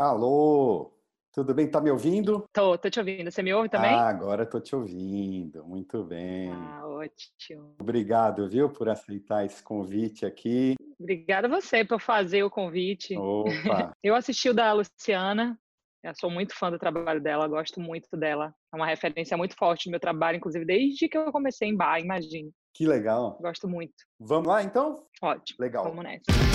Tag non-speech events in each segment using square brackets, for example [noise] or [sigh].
Alô, tudo bem? Tá me ouvindo? Tô, tô te ouvindo. Você me ouve também? Ah, agora tô te ouvindo. Muito bem. Ah, ótimo. Obrigado, viu, por aceitar esse convite aqui. Obrigada a você por fazer o convite. Opa! [laughs] Eu assisti o da Luciana. Eu sou muito fã do trabalho dela, gosto muito dela. É uma referência muito forte no meu trabalho, inclusive desde que eu comecei em bar, imagine. Que legal. Gosto muito. Vamos lá, então? Ótimo. Legal. Vamos nessa.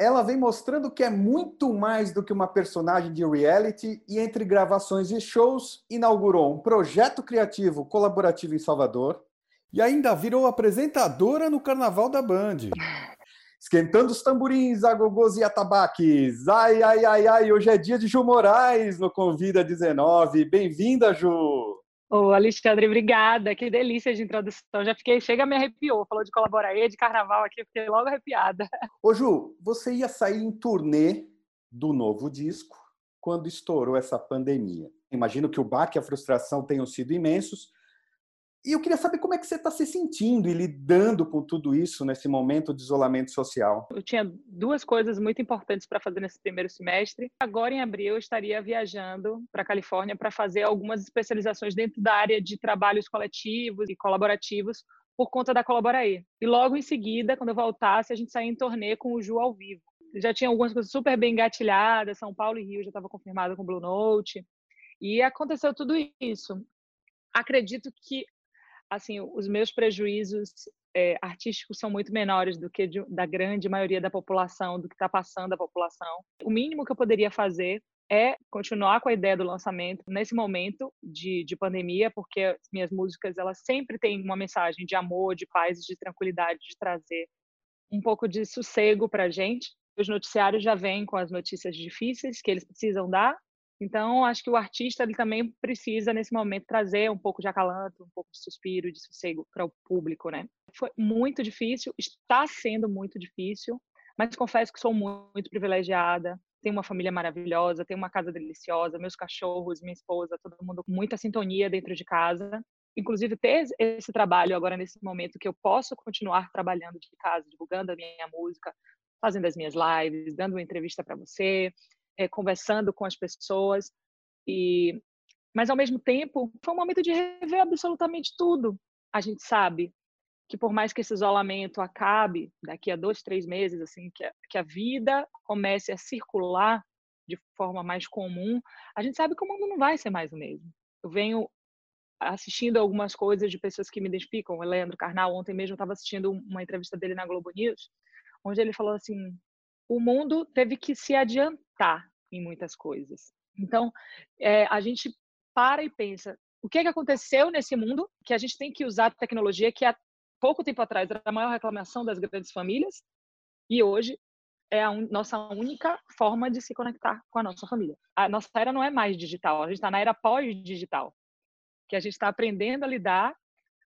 Ela vem mostrando que é muito mais do que uma personagem de reality e entre gravações e shows inaugurou um projeto criativo colaborativo em Salvador e ainda virou apresentadora no Carnaval da Band. Esquentando os tamborins, agogôs e atabaques. Ai, ai, ai, ai, hoje é dia de Ju Moraes no Convida 19. Bem-vinda, Ju! Ô, Alexandre, obrigada. Que delícia de introdução. Já fiquei, chega, me arrepiou. Falou de colaborar de carnaval aqui, fiquei logo arrepiada. [laughs] Ô, Ju, você ia sair em turnê do novo disco quando estourou essa pandemia. Imagino que o baque e a frustração tenham sido imensos, e eu queria saber como é que você está se sentindo e lidando com tudo isso nesse momento de isolamento social. Eu tinha duas coisas muito importantes para fazer nesse primeiro semestre. Agora, em abril, eu estaria viajando para a Califórnia para fazer algumas especializações dentro da área de trabalhos coletivos e colaborativos por conta da Colaboraê. E logo em seguida, quando eu voltasse, a gente saía em torneio com o Ju ao vivo. Já tinha algumas coisas super bem engatilhadas, São Paulo e Rio já estava confirmado com Blue Note. E aconteceu tudo isso. Acredito que assim, os meus prejuízos é, artísticos são muito menores do que de, da grande maioria da população, do que está passando a população. O mínimo que eu poderia fazer é continuar com a ideia do lançamento nesse momento de, de pandemia, porque as minhas músicas elas sempre têm uma mensagem de amor, de paz, de tranquilidade, de trazer um pouco de sossego para a gente. Os noticiários já vêm com as notícias difíceis que eles precisam dar, então, acho que o artista ele também precisa, nesse momento, trazer um pouco de acalanto, um pouco de suspiro, de sossego para o público, né? Foi muito difícil, está sendo muito difícil, mas confesso que sou muito privilegiada. Tenho uma família maravilhosa, tenho uma casa deliciosa, meus cachorros, minha esposa, todo mundo com muita sintonia dentro de casa. Inclusive, ter esse trabalho agora, nesse momento, que eu posso continuar trabalhando de casa, divulgando a minha música, fazendo as minhas lives, dando uma entrevista para você, é, conversando com as pessoas e mas ao mesmo tempo foi um momento de rever absolutamente tudo. A gente sabe que por mais que esse isolamento acabe daqui a dois, três meses, assim, que a, que a vida comece a circular de forma mais comum, a gente sabe que o mundo não vai ser mais o mesmo. Eu venho assistindo algumas coisas de pessoas que me identificam. O Leandro Carnal, ontem mesmo, estava assistindo uma entrevista dele na Globo News, onde ele falou assim: o mundo teve que se adiantar em muitas coisas. Então, é, a gente para e pensa, o que, é que aconteceu nesse mundo que a gente tem que usar tecnologia que há pouco tempo atrás era a maior reclamação das grandes famílias e hoje é a un... nossa única forma de se conectar com a nossa família. A nossa era não é mais digital, a gente está na era pós-digital, que a gente está aprendendo a lidar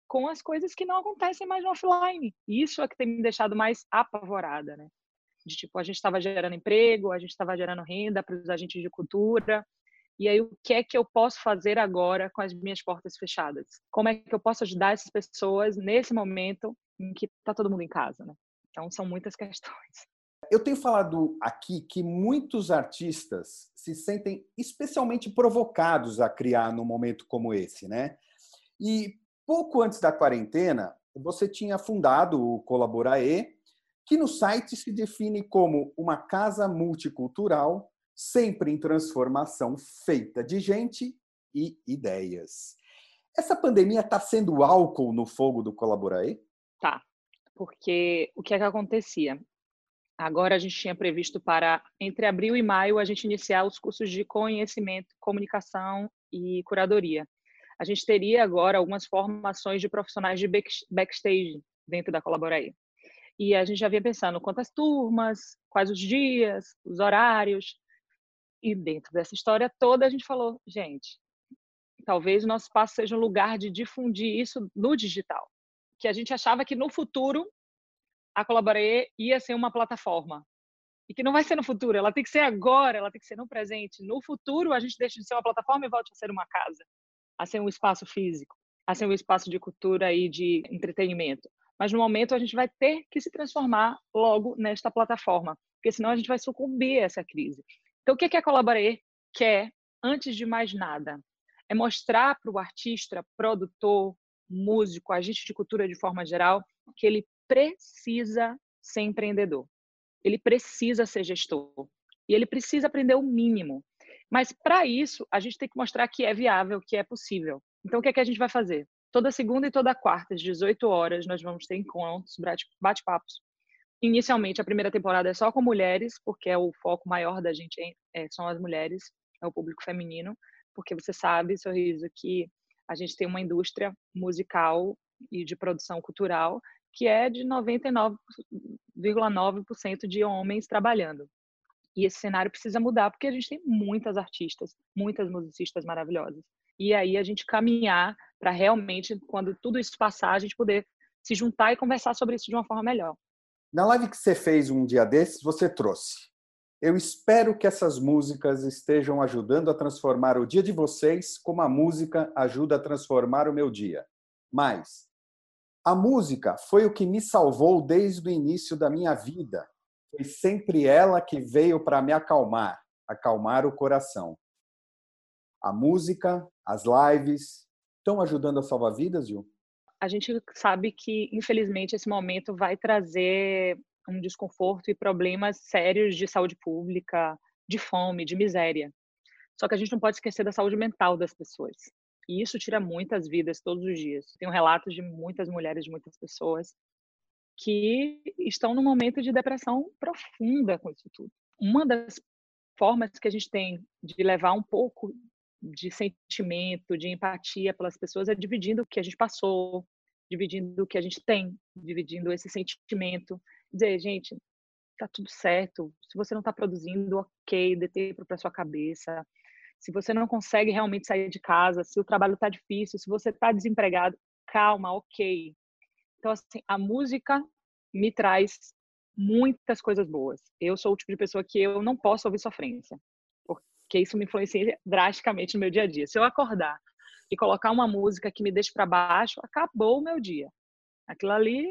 com as coisas que não acontecem mais no offline. E isso é que tem me deixado mais apavorada, né? De tipo, a gente estava gerando emprego, a gente estava gerando renda para os agentes de cultura. E aí, o que é que eu posso fazer agora com as minhas portas fechadas? Como é que eu posso ajudar essas pessoas nesse momento em que está todo mundo em casa, né? Então, são muitas [laughs] questões. Eu tenho falado aqui que muitos artistas se sentem especialmente provocados a criar num momento como esse, né? E pouco antes da quarentena, você tinha fundado o Colaborae, que no site se define como uma casa multicultural, sempre em transformação, feita de gente e ideias. Essa pandemia está sendo álcool no fogo do Colaborae? Tá, porque o que é que acontecia? Agora a gente tinha previsto para, entre abril e maio, a gente iniciar os cursos de conhecimento, comunicação e curadoria. A gente teria agora algumas formações de profissionais de backstage dentro da Colaborae. E a gente já vinha pensando quantas turmas, quais os dias, os horários. E dentro dessa história toda, a gente falou, gente, talvez o nosso espaço seja um lugar de difundir isso no digital. Que a gente achava que no futuro a Colaborei ia ser uma plataforma. E que não vai ser no futuro, ela tem que ser agora, ela tem que ser no presente. No futuro, a gente deixa de ser uma plataforma e volta a ser uma casa, a ser um espaço físico, a ser um espaço de cultura e de entretenimento mas no momento a gente vai ter que se transformar logo nesta plataforma, porque senão a gente vai sucumbir a essa crise. Então, o que, que a Colaborer quer, antes de mais nada? É mostrar para o artista, produtor, músico, agente de cultura de forma geral, que ele precisa ser empreendedor. Ele precisa ser gestor. E ele precisa aprender o mínimo. Mas para isso, a gente tem que mostrar que é viável, que é possível. Então, o que, é que a gente vai fazer? Toda segunda e toda quarta, às 18 horas, nós vamos ter encontros, bate-papos. Inicialmente, a primeira temporada é só com mulheres, porque é o foco maior da gente é, são as mulheres, é o público feminino, porque você sabe, Sorriso, que a gente tem uma indústria musical e de produção cultural que é de 99,9% de homens trabalhando. E esse cenário precisa mudar porque a gente tem muitas artistas, muitas musicistas maravilhosas. E aí a gente caminhar para realmente, quando tudo isso passar, a gente poder se juntar e conversar sobre isso de uma forma melhor. Na live que você fez um dia desses, você trouxe. Eu espero que essas músicas estejam ajudando a transformar o dia de vocês como a música ajuda a transformar o meu dia. Mas a música foi o que me salvou desde o início da minha vida. Foi sempre ela que veio para me acalmar, acalmar o coração. A música, as lives, estão ajudando a salvar vidas, Gil? A gente sabe que, infelizmente, esse momento vai trazer um desconforto e problemas sérios de saúde pública, de fome, de miséria. Só que a gente não pode esquecer da saúde mental das pessoas. E isso tira muitas vidas todos os dias. Tenho relatos de muitas mulheres, de muitas pessoas que estão num momento de depressão profunda com isso tudo. Uma das formas que a gente tem de levar um pouco de sentimento, de empatia pelas pessoas é dividindo o que a gente passou, dividindo o que a gente tem, dividindo esse sentimento. Dizer, gente, tá tudo certo. Se você não está produzindo, ok, dê tempo para sua cabeça. Se você não consegue realmente sair de casa, se o trabalho está difícil, se você está desempregado, calma, ok. Então, assim, a música me traz muitas coisas boas. Eu sou o tipo de pessoa que eu não posso ouvir sofrência porque isso me influencia drasticamente no meu dia a dia. Se eu acordar e colocar uma música que me deixe para baixo, acabou o meu dia. Aquilo ali,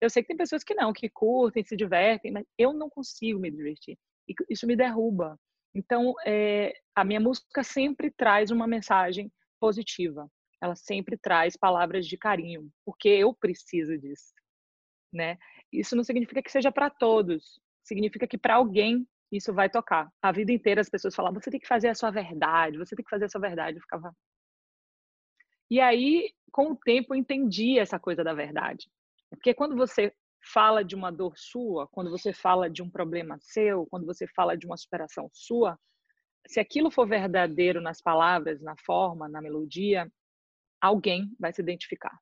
eu sei que tem pessoas que não, que curtem, se divertem, mas eu não consigo me divertir. E isso me derruba. Então, é, a minha música sempre traz uma mensagem positiva. Ela sempre traz palavras de carinho, porque eu preciso disso, né? Isso não significa que seja para todos. Significa que para alguém isso vai tocar. A vida inteira as pessoas falavam, você tem que fazer a sua verdade, você tem que fazer a sua verdade. Eu ficava. E aí, com o tempo, eu entendi essa coisa da verdade. Porque quando você fala de uma dor sua, quando você fala de um problema seu, quando você fala de uma superação sua, se aquilo for verdadeiro nas palavras, na forma, na melodia, alguém vai se identificar.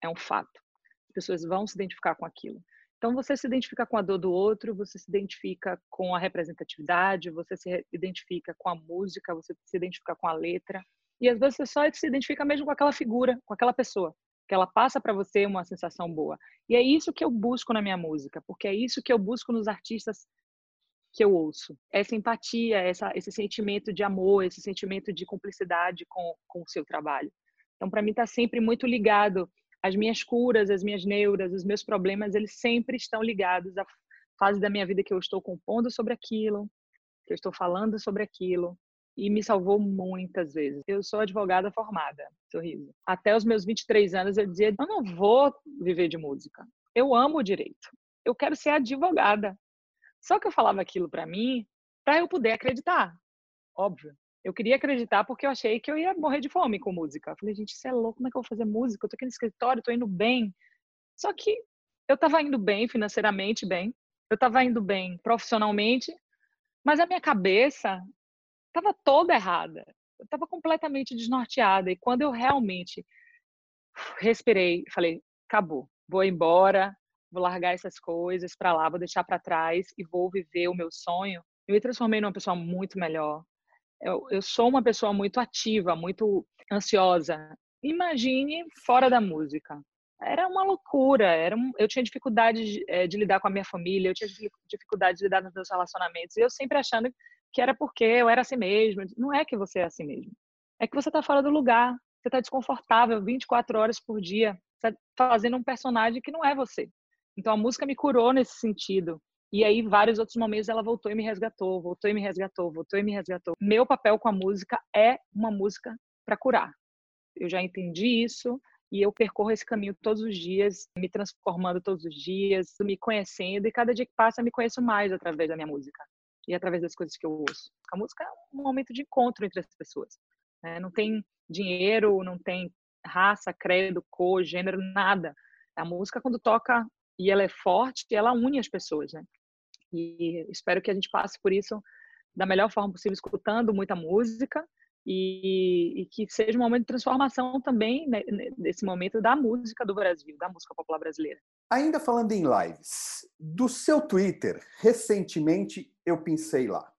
É um fato. As pessoas vão se identificar com aquilo. Então, você se identifica com a dor do outro, você se identifica com a representatividade, você se identifica com a música, você se identifica com a letra. E às vezes você só se identifica mesmo com aquela figura, com aquela pessoa, que ela passa para você uma sensação boa. E é isso que eu busco na minha música, porque é isso que eu busco nos artistas que eu ouço. Essa empatia, essa, esse sentimento de amor, esse sentimento de cumplicidade com, com o seu trabalho. Então, para mim, está sempre muito ligado as minhas curas, as minhas neuras, os meus problemas, eles sempre estão ligados à fase da minha vida que eu estou compondo sobre aquilo, que eu estou falando sobre aquilo, e me salvou muitas vezes. Eu sou advogada formada, sorriso. Até os meus 23 anos eu dizia, eu não vou viver de música. Eu amo o direito. Eu quero ser advogada. Só que eu falava aquilo para mim para eu poder acreditar. Óbvio. Eu queria acreditar porque eu achei que eu ia morrer de fome com música. Eu falei, gente, isso é louco, como é que eu vou fazer música? Eu tô aqui no escritório, tô indo bem. Só que eu tava indo bem financeiramente, bem. Eu tava indo bem profissionalmente, mas a minha cabeça tava toda errada. Eu tava completamente desnorteada. E quando eu realmente respirei, falei, acabou, vou embora, vou largar essas coisas para lá, vou deixar para trás e vou viver o meu sonho. Eu me transformei numa pessoa muito melhor, eu, eu sou uma pessoa muito ativa, muito ansiosa. Imagine fora da música. Era uma loucura. Era um, eu tinha dificuldade de, é, de lidar com a minha família, eu tinha dificuldade de lidar nos meus relacionamentos. E eu sempre achando que era porque eu era assim mesmo. Não é que você é assim mesmo. É que você está fora do lugar. Você está desconfortável 24 horas por dia. Você fazendo um personagem que não é você. Então a música me curou nesse sentido. E aí, vários outros momentos, ela voltou e me resgatou, voltou e me resgatou, voltou e me resgatou. Meu papel com a música é uma música para curar. Eu já entendi isso e eu percorro esse caminho todos os dias, me transformando todos os dias, me conhecendo. E cada dia que passa, me conheço mais através da minha música e através das coisas que eu ouço. A música é um momento de encontro entre as pessoas. Né? Não tem dinheiro, não tem raça, credo, cor, gênero, nada. A música, quando toca e ela é forte, ela une as pessoas, né? E espero que a gente passe por isso da melhor forma possível, escutando muita música e, e que seja um momento de transformação também né, nesse momento da música do Brasil, da música popular brasileira. Ainda falando em lives, do seu Twitter, recentemente eu pensei lá.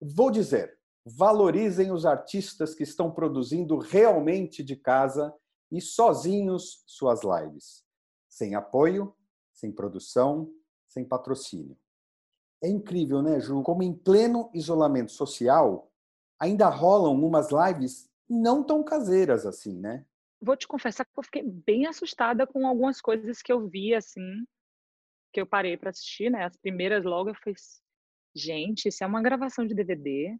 Vou dizer, valorizem os artistas que estão produzindo realmente de casa e sozinhos suas lives, sem apoio, sem produção, sem patrocínio. É incrível, né, Ju? Como em pleno isolamento social, ainda rolam umas lives não tão caseiras assim, né? Vou te confessar que eu fiquei bem assustada com algumas coisas que eu vi, assim, que eu parei para assistir, né? As primeiras logo eu fiz, gente, isso é uma gravação de DVD,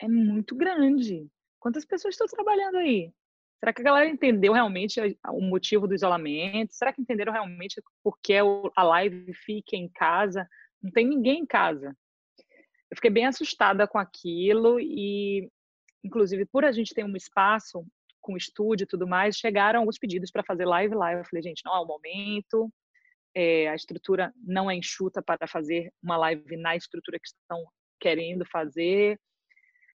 é muito grande. Quantas pessoas estão trabalhando aí? Será que a galera entendeu realmente o motivo do isolamento? Será que entenderam realmente por que a live fica em casa? Não tem ninguém em casa. Eu fiquei bem assustada com aquilo e, inclusive, por a gente ter um espaço com estúdio e tudo mais, chegaram alguns pedidos para fazer live lá. Eu falei, gente, não é o momento. É, a estrutura não é enxuta para fazer uma live na estrutura que estão querendo fazer.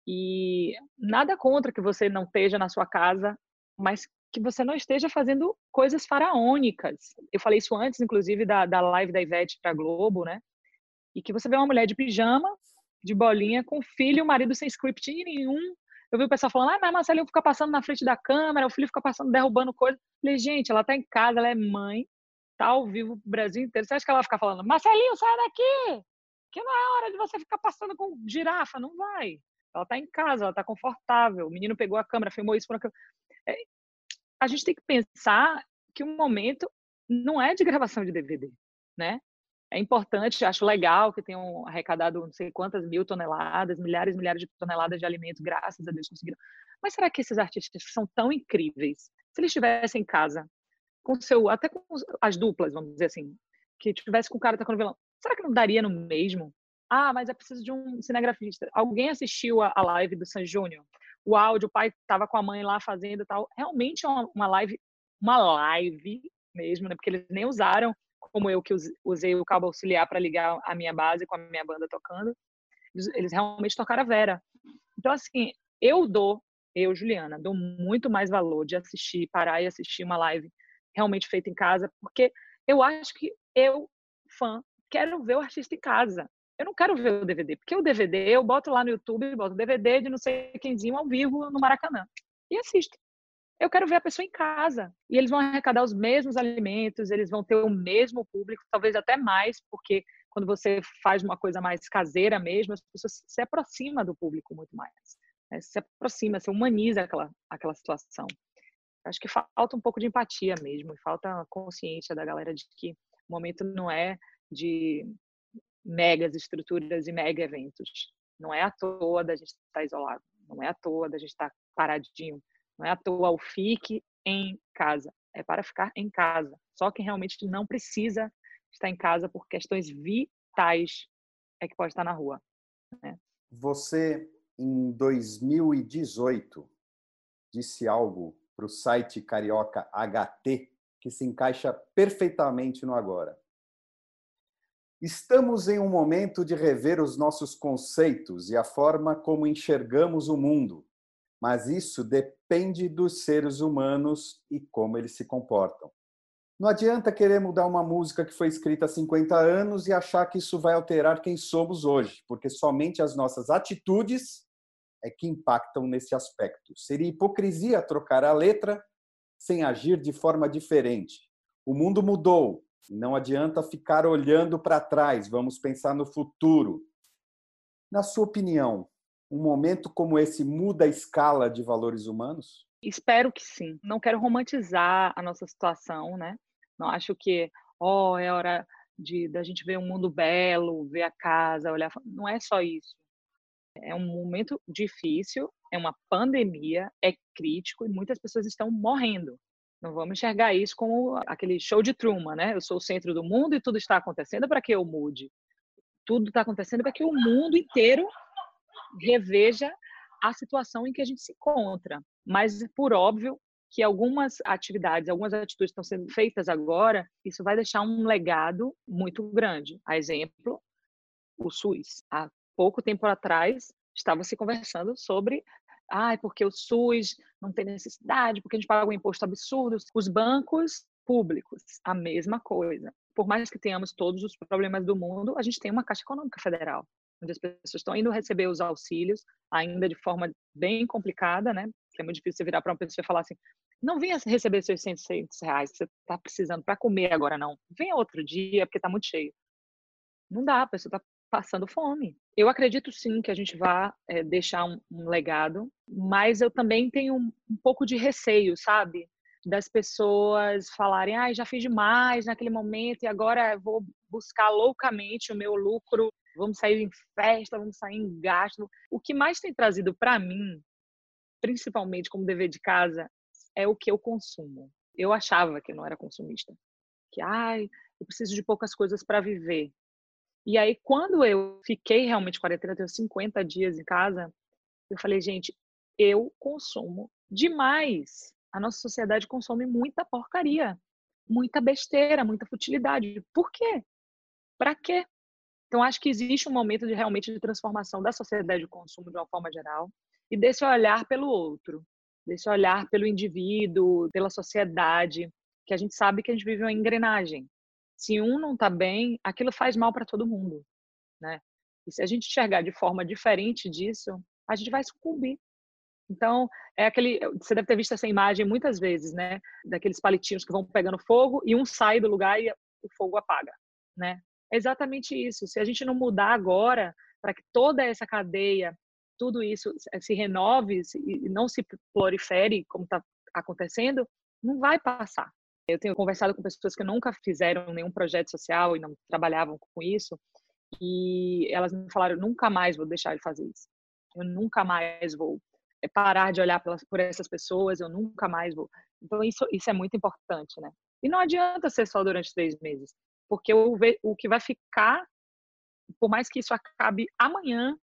E nada contra que você não esteja na sua casa mas que você não esteja fazendo coisas faraônicas. Eu falei isso antes, inclusive, da, da live da Ivete para Globo, né? E que você vê uma mulher de pijama, de bolinha, com filho e o marido sem script nenhum. Eu vi o pessoal falando, ah, mas Marcelinho fica passando na frente da câmera, o filho fica passando, derrubando coisa. Eu falei, gente, ela tá em casa, ela é mãe, tá ao vivo pro Brasil inteiro. Você acha que ela vai ficar falando, Marcelinho, sai daqui! Que não é hora de você ficar passando com girafa, não vai. Ela tá em casa, ela tá confortável. O menino pegou a câmera, filmou isso por é, a gente tem que pensar que o momento não é de gravação de DVD, né? É importante, acho legal que tenham arrecadado não sei quantas mil toneladas, milhares e milhares de toneladas de alimentos, graças a Deus conseguiram. Mas será que esses artistas que são tão incríveis, se eles estivessem em casa, com seu, até com as duplas, vamos dizer assim, que tivesse com o cara tocando violão, será que não daria no mesmo? Ah, mas é preciso de um cinegrafista. Alguém assistiu a, live do San Júnior? o áudio, o pai estava com a mãe lá fazendo tal. Realmente é uma, uma live, uma live mesmo, né? Porque eles nem usaram, como eu que usei o cabo auxiliar para ligar a minha base com a minha banda tocando. Eles realmente tocaram a Vera. Então, assim, eu dou, eu, Juliana, dou muito mais valor de assistir, parar e assistir uma live realmente feita em casa, porque eu acho que eu, fã, quero ver o artista em casa eu não quero ver o DVD, porque o DVD eu boto lá no YouTube, boto DVD de não sei quemzinho ao vivo no Maracanã e assisto. Eu quero ver a pessoa em casa e eles vão arrecadar os mesmos alimentos, eles vão ter o mesmo público, talvez até mais, porque quando você faz uma coisa mais caseira mesmo, as pessoas se aproximam do público muito mais. Né? Se aproxima, se humaniza aquela, aquela situação. Acho que falta um pouco de empatia mesmo, falta consciência da galera de que o momento não é de megas estruturas e mega eventos. Não é à toa da gente estar isolado, não é à toa da gente estar paradinho, não é à toa o fique em casa, é para ficar em casa. Só quem realmente não precisa estar em casa por questões vitais é que pode estar na rua. Né? Você, em 2018, disse algo para o site Carioca HT que se encaixa perfeitamente no agora. Estamos em um momento de rever os nossos conceitos e a forma como enxergamos o mundo, mas isso depende dos seres humanos e como eles se comportam. Não adianta querer mudar uma música que foi escrita há 50 anos e achar que isso vai alterar quem somos hoje, porque somente as nossas atitudes é que impactam nesse aspecto. Seria hipocrisia trocar a letra sem agir de forma diferente. O mundo mudou, não adianta ficar olhando para trás, vamos pensar no futuro. Na sua opinião, um momento como esse muda a escala de valores humanos? Espero que sim. Não quero romantizar a nossa situação, né? Não acho que, ó, oh, é hora de da gente ver um mundo belo, ver a casa, olhar. Não é só isso. É um momento difícil, é uma pandemia, é crítico e muitas pessoas estão morrendo. Não vamos enxergar isso como aquele show de Truman, né? Eu sou o centro do mundo e tudo está acontecendo para que eu mude. Tudo está acontecendo para que o mundo inteiro reveja a situação em que a gente se encontra. Mas, por óbvio, que algumas atividades, algumas atitudes estão sendo feitas agora, isso vai deixar um legado muito grande. A exemplo, o SUS. Há pouco tempo atrás, estava se conversando sobre ah, porque o SUS não tem necessidade, porque a gente paga um imposto absurdo. Os bancos públicos, a mesma coisa. Por mais que tenhamos todos os problemas do mundo, a gente tem uma Caixa Econômica Federal, onde as pessoas estão indo receber os auxílios, ainda de forma bem complicada, né? Que é muito difícil você virar para uma pessoa e falar assim: não venha receber seus 600 reais você está precisando para comer agora, não. Venha outro dia, porque está muito cheio. Não dá, a pessoa está passando fome. Eu acredito sim que a gente vai é, deixar um, um, legado, mas eu também tenho um, um, pouco de receio, sabe? Das pessoas falarem, ah, já fiz demais naquele momento e agora vou buscar loucamente o meu lucro, vamos sair em festa, vamos sair em gasto. O que mais tem trazido para mim, principalmente como dever de casa, é o que eu consumo. Eu achava que não era consumista, que ai, eu preciso de poucas coisas para viver. E aí, quando eu fiquei realmente quarentena, tenho 50 dias em casa, eu falei, gente, eu consumo demais. A nossa sociedade consome muita porcaria, muita besteira, muita futilidade. Por quê? Para quê? Então, acho que existe um momento de realmente de transformação da sociedade de consumo de uma forma geral e desse olhar pelo outro, desse olhar pelo indivíduo, pela sociedade, que a gente sabe que a gente vive uma engrenagem se um não está bem, aquilo faz mal para todo mundo, né? E se a gente enxergar de forma diferente disso, a gente vai sucumbir. Então, é aquele. Você deve ter visto essa imagem muitas vezes, né? Daqueles palitinhos que vão pegando fogo e um sai do lugar e o fogo apaga, né? É exatamente isso. Se a gente não mudar agora, para que toda essa cadeia, tudo isso se renove e não se prolifere como está acontecendo, não vai passar. Eu tenho conversado com pessoas que nunca fizeram nenhum projeto social e não trabalhavam com isso, e elas me falaram: nunca mais vou deixar de fazer isso. Eu nunca mais vou eh, parar de olhar por essas pessoas, eu nunca mais vou. Então, isso, isso é muito importante, né? E não adianta ser só durante três meses, porque o, o que vai ficar, por mais que isso acabe amanhã,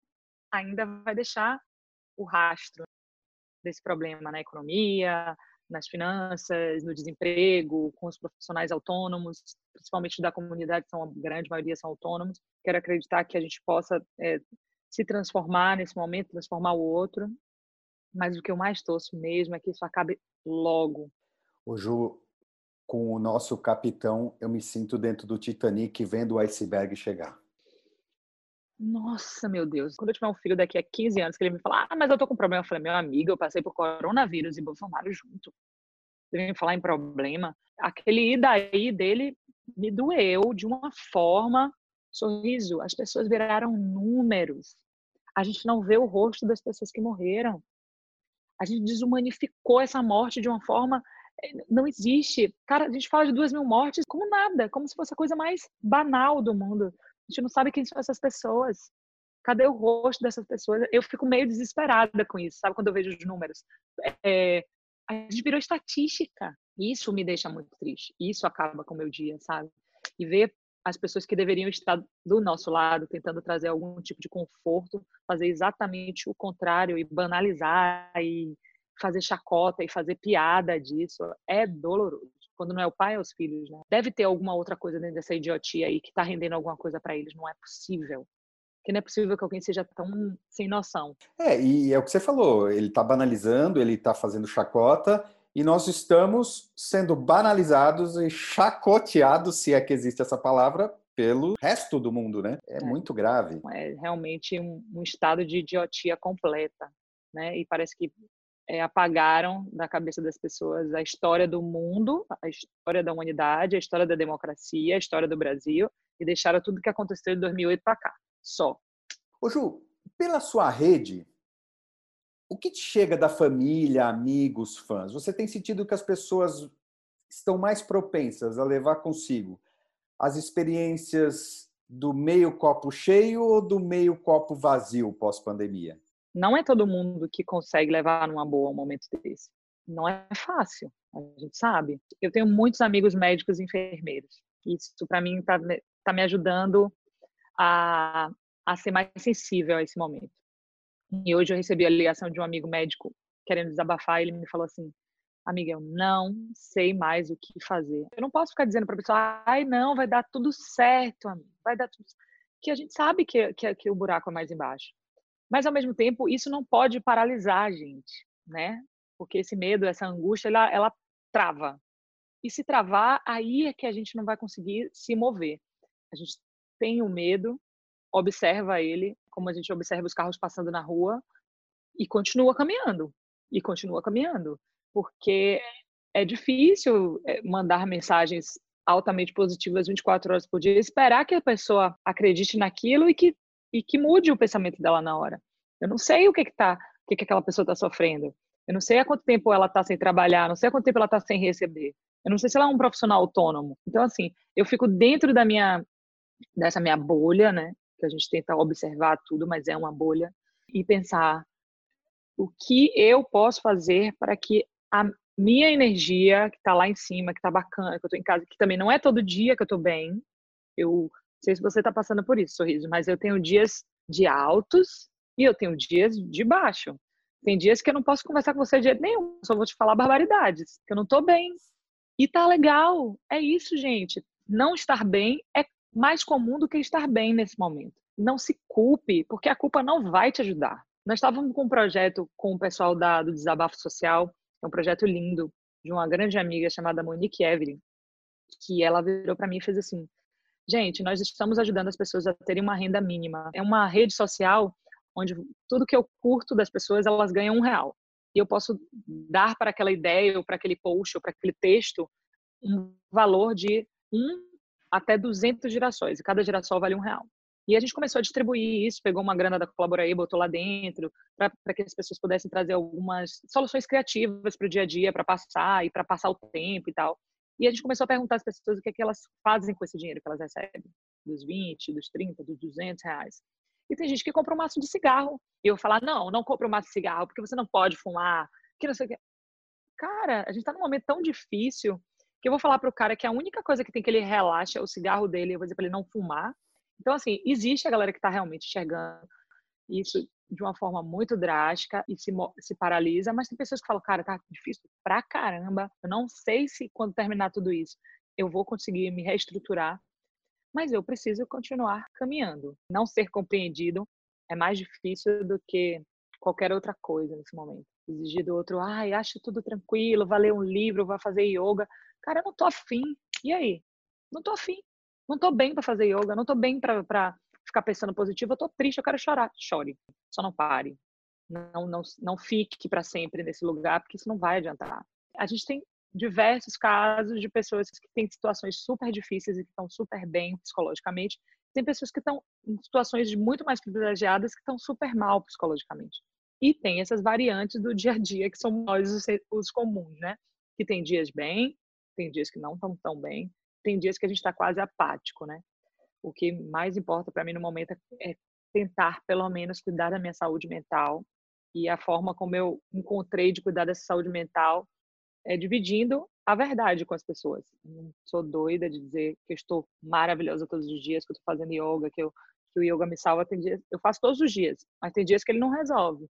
ainda vai deixar o rastro desse problema na economia, nas finanças, no desemprego, com os profissionais autônomos, principalmente da comunidade, são a grande maioria são autônomos. Quero acreditar que a gente possa é, se transformar nesse momento, transformar o outro. Mas o que eu mais torço mesmo é que isso acabe logo. O Ju, com o nosso capitão, eu me sinto dentro do Titanic vendo o iceberg chegar. Nossa, meu Deus. Quando eu tiver um filho daqui a 15 anos, que ele me falar, ah, mas eu tô com problema. Eu falei, meu amigo, eu passei por coronavírus e Bolsonaro junto. Ele me falar em problema. Aquele ir daí dele me doeu de uma forma. Sorriso, as pessoas viraram números. A gente não vê o rosto das pessoas que morreram. A gente desumanificou essa morte de uma forma. Não existe. Cara, a gente fala de duas mil mortes como nada, como se fosse a coisa mais banal do mundo. A gente não sabe quem são essas pessoas. Cadê o rosto dessas pessoas? Eu fico meio desesperada com isso, sabe? Quando eu vejo os números. É, a gente virou estatística. Isso me deixa muito triste. Isso acaba com o meu dia, sabe? E ver as pessoas que deveriam estar do nosso lado, tentando trazer algum tipo de conforto, fazer exatamente o contrário e banalizar e fazer chacota e fazer piada disso, é doloroso quando não é o pai, é os filhos, né? Deve ter alguma outra coisa dentro dessa idiotia aí que tá rendendo alguma coisa para eles, não é possível. Que não é possível que alguém seja tão sem noção. É, e é o que você falou, ele tá banalizando, ele tá fazendo chacota, e nós estamos sendo banalizados e chacoteados, se é que existe essa palavra, pelo resto do mundo, né? É, é. muito grave. É realmente um, um estado de idiotia completa, né? E parece que é, apagaram da cabeça das pessoas a história do mundo, a história da humanidade, a história da democracia, a história do Brasil e deixaram tudo que aconteceu de 2008 para cá. Só. Ô Ju, pela sua rede, O que te chega da família, amigos, fãs? Você tem sentido que as pessoas estão mais propensas a levar consigo as experiências do meio copo cheio ou do meio copo vazio pós-pandemia? Não é todo mundo que consegue levar numa boa um momento desse. Não é fácil, a gente sabe. Eu tenho muitos amigos médicos e enfermeiros. Isso, para mim, está tá me ajudando a, a ser mais sensível a esse momento. E hoje eu recebi a ligação de um amigo médico querendo desabafar. E ele me falou assim: amiga, eu não sei mais o que fazer. Eu não posso ficar dizendo para a pessoa, ai, não, vai dar tudo certo, amigo, vai dar tudo Que a gente sabe que, que, que o buraco é mais embaixo. Mas, ao mesmo tempo, isso não pode paralisar a gente, né? Porque esse medo, essa angústia, ela, ela trava. E se travar, aí é que a gente não vai conseguir se mover. A gente tem o medo, observa ele, como a gente observa os carros passando na rua, e continua caminhando. E continua caminhando porque é difícil é, mandar mensagens altamente positivas 24 horas por dia, esperar que a pessoa acredite naquilo e que, e que mude o pensamento dela na hora. Eu não sei o que que tá, o que que aquela pessoa está sofrendo. Eu não sei há quanto tempo ela está sem trabalhar, não sei há quanto tempo ela está sem receber. Eu não sei se ela é um profissional autônomo. Então, assim, eu fico dentro da minha, dessa minha bolha, né? Que a gente tenta observar tudo, mas é uma bolha. E pensar o que eu posso fazer para que a minha energia, que está lá em cima, que está bacana, que eu estou em casa, que também não é todo dia que eu estou bem. Eu sei se você está passando por isso, sorriso, mas eu tenho dias de altos e eu tenho dias de baixo. Tem dias que eu não posso conversar com você de jeito nenhum, só vou te falar barbaridades, que eu não estou bem. E tá legal. É isso, gente. Não estar bem é mais comum do que estar bem nesse momento. Não se culpe, porque a culpa não vai te ajudar. Nós estávamos com um projeto com o pessoal da, do Desabafo Social é um projeto lindo de uma grande amiga chamada Monique Evelyn, que ela virou para mim e fez assim: gente, nós estamos ajudando as pessoas a terem uma renda mínima. É uma rede social onde tudo que eu curto das pessoas elas ganham um real e eu posso dar para aquela ideia ou para aquele post ou para aquele texto um valor de um até 200 girassóis e cada girassol vale um real. E a gente começou a distribuir isso, pegou uma grana da Colaboraí, botou lá dentro, para que as pessoas pudessem trazer algumas soluções criativas para o dia a dia, para passar e para passar o tempo e tal. E a gente começou a perguntar às pessoas o que, é que elas fazem com esse dinheiro que elas recebem, dos 20, dos 30, dos 200 reais. E tem gente que compra um maço de cigarro. E eu falar, não, não compra um maço de cigarro, porque você não pode fumar, que não sei o. Cara, a gente está num momento tão difícil que eu vou falar para o cara que a única coisa que tem que ele relaxa é o cigarro dele. Eu vou dizer para ele não fumar então, assim, existe a galera que está realmente enxergando isso de uma forma muito drástica e se, se paralisa, mas tem pessoas que falam, cara, tá difícil pra caramba, eu não sei se quando terminar tudo isso eu vou conseguir me reestruturar, mas eu preciso continuar caminhando. Não ser compreendido é mais difícil do que qualquer outra coisa nesse momento. Exigir do outro, ai, acho tudo tranquilo, vai ler um livro, vai fazer yoga. Cara, eu não tô afim. E aí? Não tô afim. Não tô bem para fazer yoga, não tô bem para ficar pensando positivo, eu tô triste, eu quero chorar. Chore, só não pare. Não, não, não fique para sempre nesse lugar, porque isso não vai adiantar. A gente tem diversos casos de pessoas que têm situações super difíceis e que estão super bem psicologicamente. Tem pessoas que estão em situações muito mais privilegiadas que estão super mal psicologicamente. E tem essas variantes do dia a dia que são nós os, os comuns, né? Que tem dias bem, tem dias que não estão tão bem, tem dias que a gente está quase apático, né? O que mais importa para mim no momento é, é tentar, pelo menos, cuidar da minha saúde mental. E a forma como eu encontrei de cuidar dessa saúde mental é dividindo a verdade com as pessoas. Não sou doida de dizer que eu estou maravilhosa todos os dias, que eu estou fazendo yoga, que, eu, que o yoga me salva. Tem dias, eu faço todos os dias, mas tem dias que ele não resolve.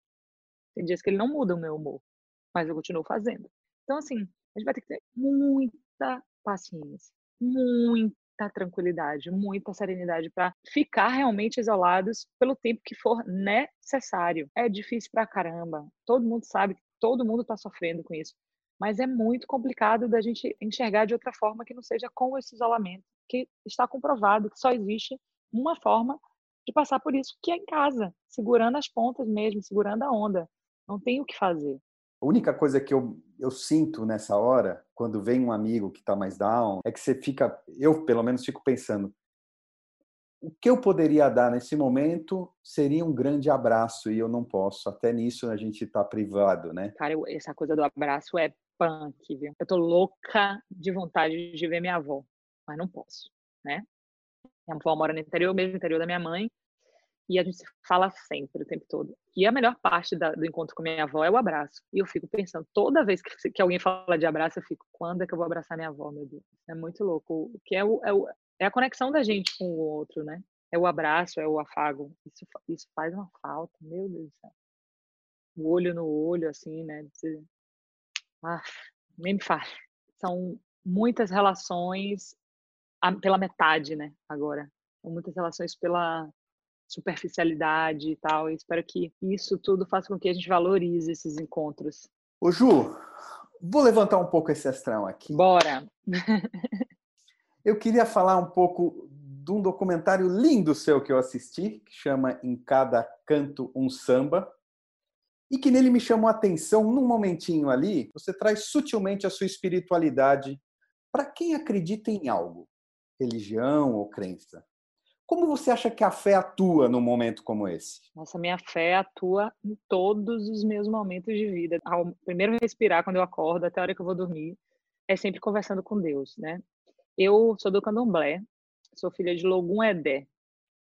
Tem dias que ele não muda o meu humor, mas eu continuo fazendo. Então, assim, a gente vai ter que ter muita paciência muita tranquilidade, muita serenidade para ficar realmente isolados pelo tempo que for necessário. É difícil pra caramba. Todo mundo sabe todo mundo está sofrendo com isso. Mas é muito complicado da gente enxergar de outra forma que não seja com esse isolamento, que está comprovado que só existe uma forma de passar por isso, que é em casa, segurando as pontas mesmo, segurando a onda. Não tem o que fazer. A única coisa que eu, eu sinto nessa hora, quando vem um amigo que está mais down, é que você fica, eu pelo menos fico pensando, o que eu poderia dar nesse momento seria um grande abraço e eu não posso. Até nisso a gente está privado, né? Cara, essa coisa do abraço é punk, viu? Eu tô louca de vontade de ver minha avó, mas não posso, né? Minha avó mora no interior, mesmo interior da minha mãe, e a gente fala sempre, o tempo todo. E a melhor parte da, do encontro com minha avó é o abraço. E eu fico pensando, toda vez que, que, alguém fala de abraço, eu fico, quando é que eu vou abraçar minha avó, meu Deus? É muito louco. O que é, o, é, o, é a conexão da gente com o outro, né? É o abraço, é o afago. Isso, isso faz uma falta, meu Deus do céu. O olho no olho, assim, né? Ah, nem me fale. São muitas relações pela metade, né? Agora. São muitas relações pela superficialidade e tal. Eu espero que isso tudo faça com que a gente valorize esses encontros. Ô Ju, vou levantar um pouco esse astrão aqui. Bora! eu queria falar um pouco de um documentário lindo seu que eu assisti, que chama Em Cada Canto um Samba, e que nele me chamou a atenção, num momentinho ali, você traz sutilmente a sua espiritualidade para quem acredita em algo, religião ou crença. Como você acha que a fé atua num momento como esse? Nossa, minha fé atua em todos os meus momentos de vida. Ao primeiro respirar quando eu acordo, até a hora que eu vou dormir, é sempre conversando com Deus, né? Eu sou do Candomblé, sou filha de Logum Edé,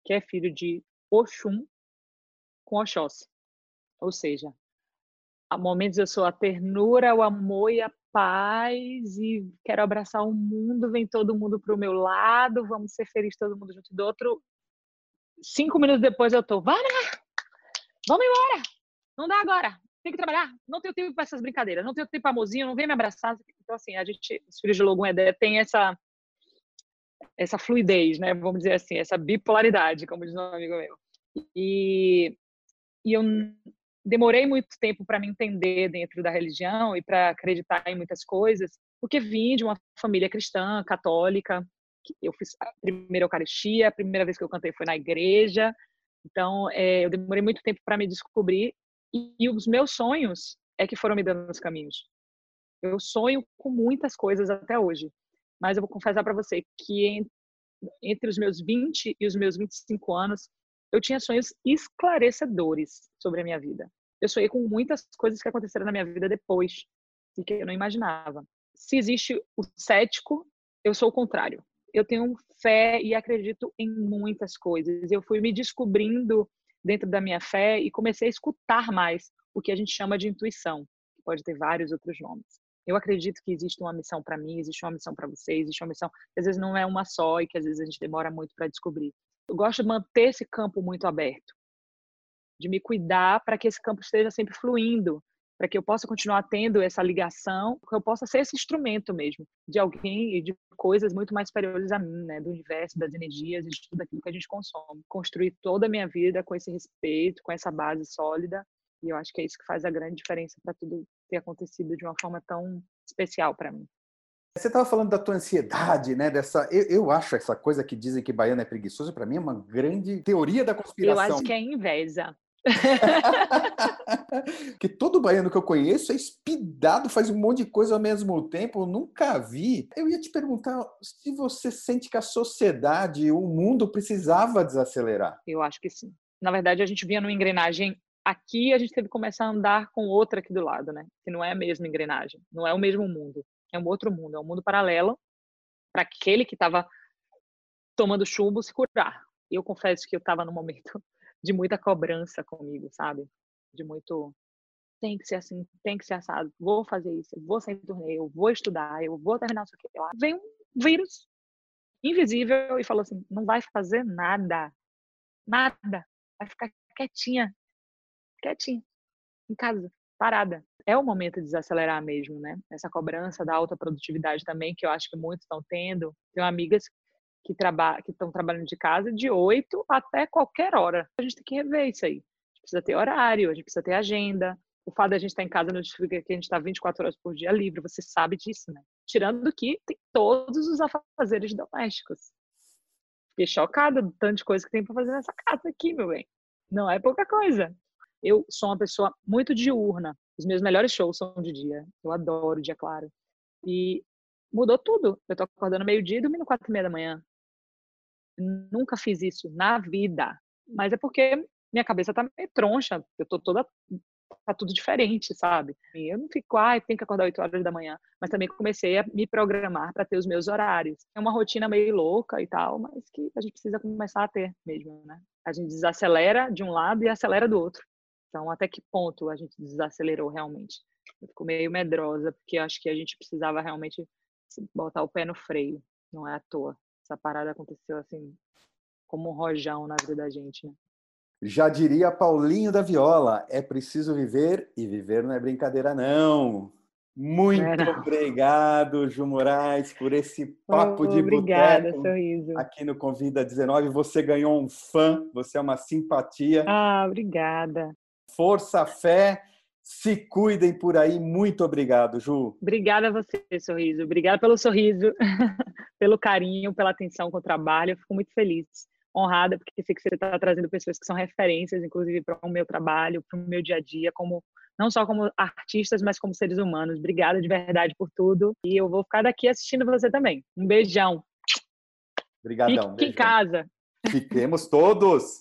que é filho de Oxum com Oxóssi. Ou seja, há momentos eu sou a ternura, o amor e a paz e quero abraçar o mundo, vem todo mundo para o meu lado, vamos ser felizes todo mundo junto do outro. Cinco minutos depois eu tô, vamos, vamos embora, não dá agora, tem que trabalhar, não tenho tempo para essas brincadeiras, não tenho tempo para mozinho, não vem me abraçar. Então assim, a gente, os filhos de Logum Edé tem essa essa fluidez, né? Vamos dizer assim, essa bipolaridade, como diz um amigo meu. E, e eu demorei muito tempo para me entender dentro da religião e para acreditar em muitas coisas, porque vim de uma família cristã, católica. Eu fiz a primeira Eucaristia, a primeira vez que eu cantei foi na igreja. Então, é, eu demorei muito tempo para me descobrir e, e os meus sonhos é que foram me dando os caminhos. Eu sonho com muitas coisas até hoje, mas eu vou confessar para você que entre os meus 20 e os meus 25 anos, eu tinha sonhos esclarecedores sobre a minha vida. Eu sonhei com muitas coisas que aconteceram na minha vida depois e que eu não imaginava. Se existe o cético, eu sou o contrário. Eu tenho fé e acredito em muitas coisas. Eu fui me descobrindo dentro da minha fé e comecei a escutar mais o que a gente chama de intuição, que pode ter vários outros nomes. Eu acredito que existe uma missão para mim, existe uma missão para você, existe uma missão que às vezes não é uma só e que às vezes a gente demora muito para descobrir. Eu gosto de manter esse campo muito aberto, de me cuidar para que esse campo esteja sempre fluindo, para que eu possa continuar tendo essa ligação, que eu possa ser esse instrumento mesmo de alguém e de coisas muito mais superiores a mim, né, do universo, das energias de tudo aquilo que a gente consome. Construir toda a minha vida com esse respeito, com essa base sólida, e eu acho que é isso que faz a grande diferença para tudo ter acontecido de uma forma tão especial para mim. Você estava falando da tua ansiedade, né? Dessa, eu, eu acho essa coisa que dizem que baiano é preguiçoso, para mim é uma grande teoria da conspiração. Eu acho que é inveja. [laughs] que todo baiano que eu conheço é espidado, faz um monte de coisa ao mesmo tempo, eu nunca vi. Eu ia te perguntar se você sente que a sociedade, o mundo precisava desacelerar. Eu acho que sim. Na verdade, a gente vinha numa engrenagem aqui, a gente teve que começar a andar com outra aqui do lado, né? Que não é a mesma engrenagem, não é o mesmo mundo é um outro mundo, é um mundo paralelo para aquele que estava tomando chumbo se curar. Eu confesso que eu estava num momento [laughs] de muita cobrança comigo, sabe? De muito tem que ser assim, tem que ser assado, vou fazer isso, vou sair do torneio, vou estudar, eu vou terminar isso aqui. Lá vem um vírus invisível e falou assim: não vai fazer nada, nada, vai ficar quietinha, quietinha, em casa, parada é o momento de desacelerar mesmo, né? Essa cobrança da alta produtividade também, que eu acho que muitos estão tendo. Tenho amigas que estão trabalhando de casa de 8 até qualquer hora. A gente tem que rever isso aí. A gente precisa ter horário, a gente precisa ter agenda. O fato de a gente estar em casa não significa que a gente está 24 horas por dia livre, você sabe disso, né? Tirando que tem todos os afazeres domésticos. Fiquei chocada do tanto de coisa que tem para fazer nessa casa aqui, meu bem. Não é pouca coisa. Eu sou uma pessoa muito diurna. Os meus melhores shows são de dia. Eu adoro dia claro. E mudou tudo. Eu tô acordando meio-dia e dormindo quatro e meia da manhã. Nunca fiz isso na vida. Mas é porque minha cabeça tá meio troncha, eu tô toda tá tudo diferente, sabe? E eu não fico, ai, ah, tem que acordar 8 horas da manhã, mas também comecei a me programar para ter os meus horários. É uma rotina meio louca e tal, mas que a gente precisa começar a ter mesmo, né? A gente desacelera de um lado e acelera do outro. Então, até que ponto a gente desacelerou realmente? Eu fico meio medrosa, porque acho que a gente precisava realmente botar o pé no freio, não é à toa. Essa parada aconteceu assim, como um rojão na vida da gente, né? Já diria Paulinho da Viola, é preciso viver e viver não é brincadeira, não. Muito é, não. obrigado, Ju Moraes, por esse papo oh, de Obrigada, sorriso. Aqui no Convida 19, você ganhou um fã, você é uma simpatia. Ah, obrigada. Força, fé, se cuidem por aí. Muito obrigado, Ju. Obrigada a você, Sorriso. Obrigada pelo sorriso, [laughs] pelo carinho, pela atenção com o trabalho. Eu fico muito feliz honrada, porque sei que você está trazendo pessoas que são referências, inclusive, para o meu trabalho, para o meu dia a dia, como não só como artistas, mas como seres humanos. Obrigada de verdade por tudo. E eu vou ficar daqui assistindo você também. Um beijão. Obrigadão. Fique em casa. Fiquemos todos.